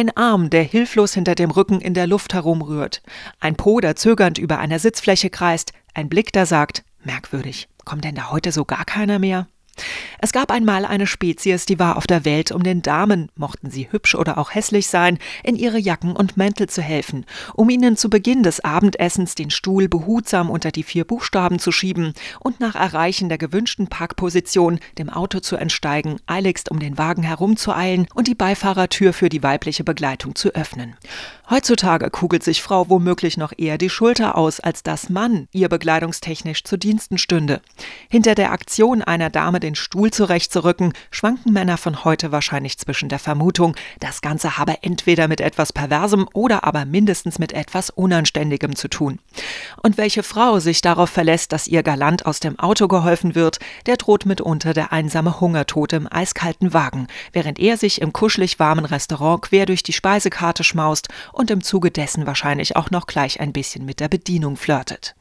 Ein Arm, der hilflos hinter dem Rücken in der Luft herumrührt. Ein Po, der zögernd über einer Sitzfläche kreist. Ein Blick, der sagt, merkwürdig, kommt denn da heute so gar keiner mehr? Es gab einmal eine Spezies, die war auf der Welt, um den Damen, mochten sie hübsch oder auch hässlich sein, in ihre Jacken und Mäntel zu helfen, um ihnen zu Beginn des Abendessens den Stuhl behutsam unter die vier Buchstaben zu schieben und nach Erreichen der gewünschten Parkposition dem Auto zu entsteigen, eiligst um den Wagen herumzueilen und die Beifahrertür für die weibliche Begleitung zu öffnen. Heutzutage kugelt sich Frau womöglich noch eher die Schulter aus, als dass Mann ihr bekleidungstechnisch zu Diensten stünde. Hinter der Aktion einer Dame den Stuhl zurechtzurücken, schwanken Männer von heute wahrscheinlich zwischen der Vermutung, das Ganze habe entweder mit etwas Perversem oder aber mindestens mit etwas Unanständigem zu tun. Und welche Frau sich darauf verlässt, dass ihr galant aus dem Auto geholfen wird, der droht mitunter der einsame Hungertod im eiskalten Wagen, während er sich im kuschelig warmen Restaurant quer durch die Speisekarte schmaust und im Zuge dessen wahrscheinlich auch noch gleich ein bisschen mit der Bedienung flirtet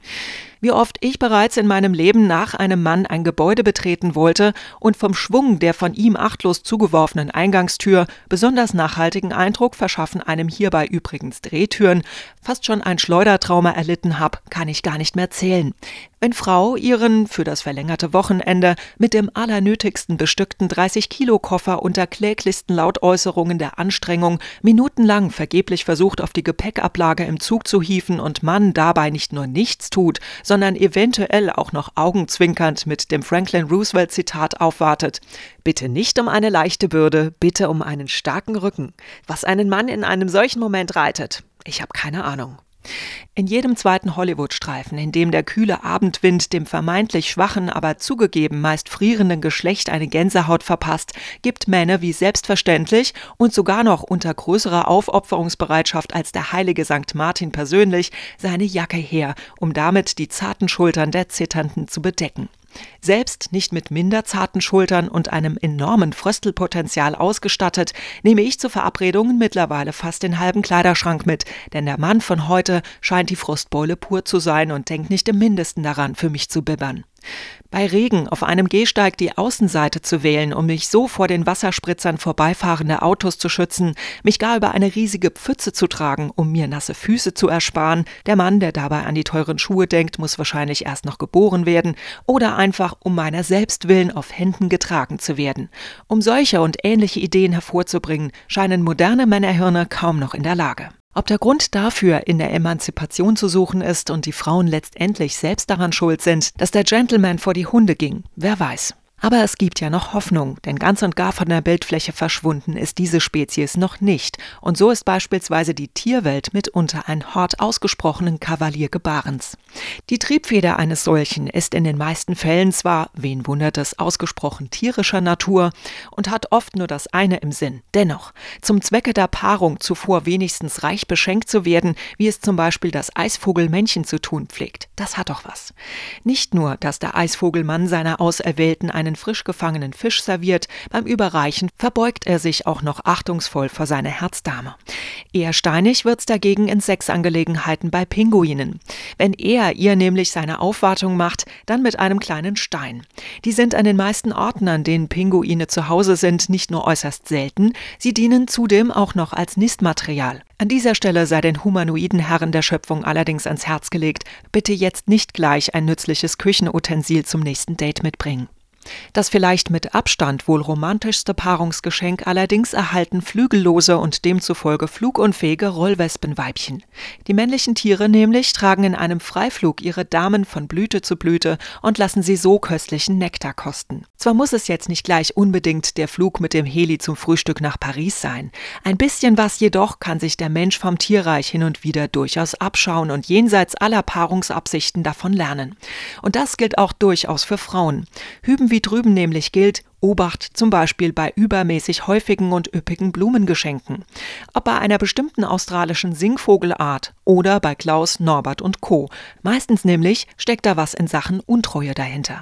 wie oft ich bereits in meinem Leben nach einem Mann ein Gebäude betreten wollte und vom Schwung der von ihm achtlos zugeworfenen Eingangstür besonders nachhaltigen Eindruck verschaffen einem hierbei übrigens Drehtüren fast schon ein Schleudertrauma erlitten habe, kann ich gar nicht mehr zählen. Wenn Frau ihren für das verlängerte Wochenende mit dem allernötigsten bestückten 30-Kilo-Koffer unter kläglichsten Lautäußerungen der Anstrengung minutenlang vergeblich versucht, auf die Gepäckablage im Zug zu hieven und Mann dabei nicht nur nichts tut, sondern eventuell auch noch augenzwinkernd mit dem Franklin Roosevelt-Zitat aufwartet. Bitte nicht um eine leichte Bürde, bitte um einen starken Rücken. Was einen Mann in einem solchen Moment reitet, ich habe keine Ahnung. In jedem zweiten Hollywood-Streifen, in dem der kühle Abendwind dem vermeintlich schwachen, aber zugegeben meist frierenden Geschlecht eine Gänsehaut verpasst, gibt Männer wie selbstverständlich und sogar noch unter größerer Aufopferungsbereitschaft als der heilige St. Martin persönlich seine Jacke her, um damit die zarten Schultern der Zitternden zu bedecken. Selbst nicht mit minder zarten Schultern und einem enormen Fröstelpotenzial ausgestattet, nehme ich zu Verabredungen mittlerweile fast den halben Kleiderschrank mit, denn der Mann von heute scheint die Frustbeule pur zu sein und denkt nicht im mindesten daran, für mich zu bibbern. Bei Regen auf einem Gehsteig die Außenseite zu wählen, um mich so vor den Wasserspritzern vorbeifahrender Autos zu schützen, mich gar über eine riesige Pfütze zu tragen, um mir nasse Füße zu ersparen. Der Mann, der dabei an die teuren Schuhe denkt, muss wahrscheinlich erst noch geboren werden oder einfach um meiner selbst willen auf Händen getragen zu werden. Um solche und ähnliche Ideen hervorzubringen, scheinen moderne Männerhirne kaum noch in der Lage. Ob der Grund dafür in der Emanzipation zu suchen ist und die Frauen letztendlich selbst daran schuld sind, dass der Gentleman vor die Hunde ging, wer weiß. Aber es gibt ja noch Hoffnung, denn ganz und gar von der Bildfläche verschwunden ist diese Spezies noch nicht. Und so ist beispielsweise die Tierwelt mitunter ein Hort ausgesprochenen Kavaliergebarens. Die Triebfeder eines solchen ist in den meisten Fällen zwar, wen wundert es, ausgesprochen tierischer Natur und hat oft nur das eine im Sinn. Dennoch, zum Zwecke der Paarung zuvor wenigstens reich beschenkt zu werden, wie es zum Beispiel das Eisvogelmännchen zu tun pflegt, das hat doch was. Nicht nur, dass der Eisvogelmann seiner Auserwählten eine einen frisch gefangenen Fisch serviert, beim Überreichen verbeugt er sich auch noch achtungsvoll vor seine Herzdame. Eher steinig wird's dagegen in Sexangelegenheiten bei Pinguinen. Wenn er ihr nämlich seine Aufwartung macht, dann mit einem kleinen Stein. Die sind an den meisten Orten, an denen Pinguine zu Hause sind, nicht nur äußerst selten, sie dienen zudem auch noch als Nistmaterial. An dieser Stelle sei den humanoiden Herren der Schöpfung allerdings ans Herz gelegt, bitte jetzt nicht gleich ein nützliches Küchenutensil zum nächsten Date mitbringen. Das vielleicht mit Abstand wohl romantischste Paarungsgeschenk allerdings erhalten flügellose und demzufolge flugunfähige Rollwespenweibchen. Die männlichen Tiere nämlich tragen in einem Freiflug ihre Damen von Blüte zu Blüte und lassen sie so köstlichen Nektar kosten. Zwar muss es jetzt nicht gleich unbedingt der Flug mit dem Heli zum Frühstück nach Paris sein. Ein bisschen was jedoch kann sich der Mensch vom Tierreich hin und wieder durchaus abschauen und jenseits aller Paarungsabsichten davon lernen. Und das gilt auch durchaus für Frauen. Hüben wie drüben nämlich gilt, Obacht zum Beispiel bei übermäßig häufigen und üppigen Blumengeschenken. Ob bei einer bestimmten australischen Singvogelart oder bei Klaus, Norbert und Co. Meistens nämlich steckt da was in Sachen Untreue dahinter.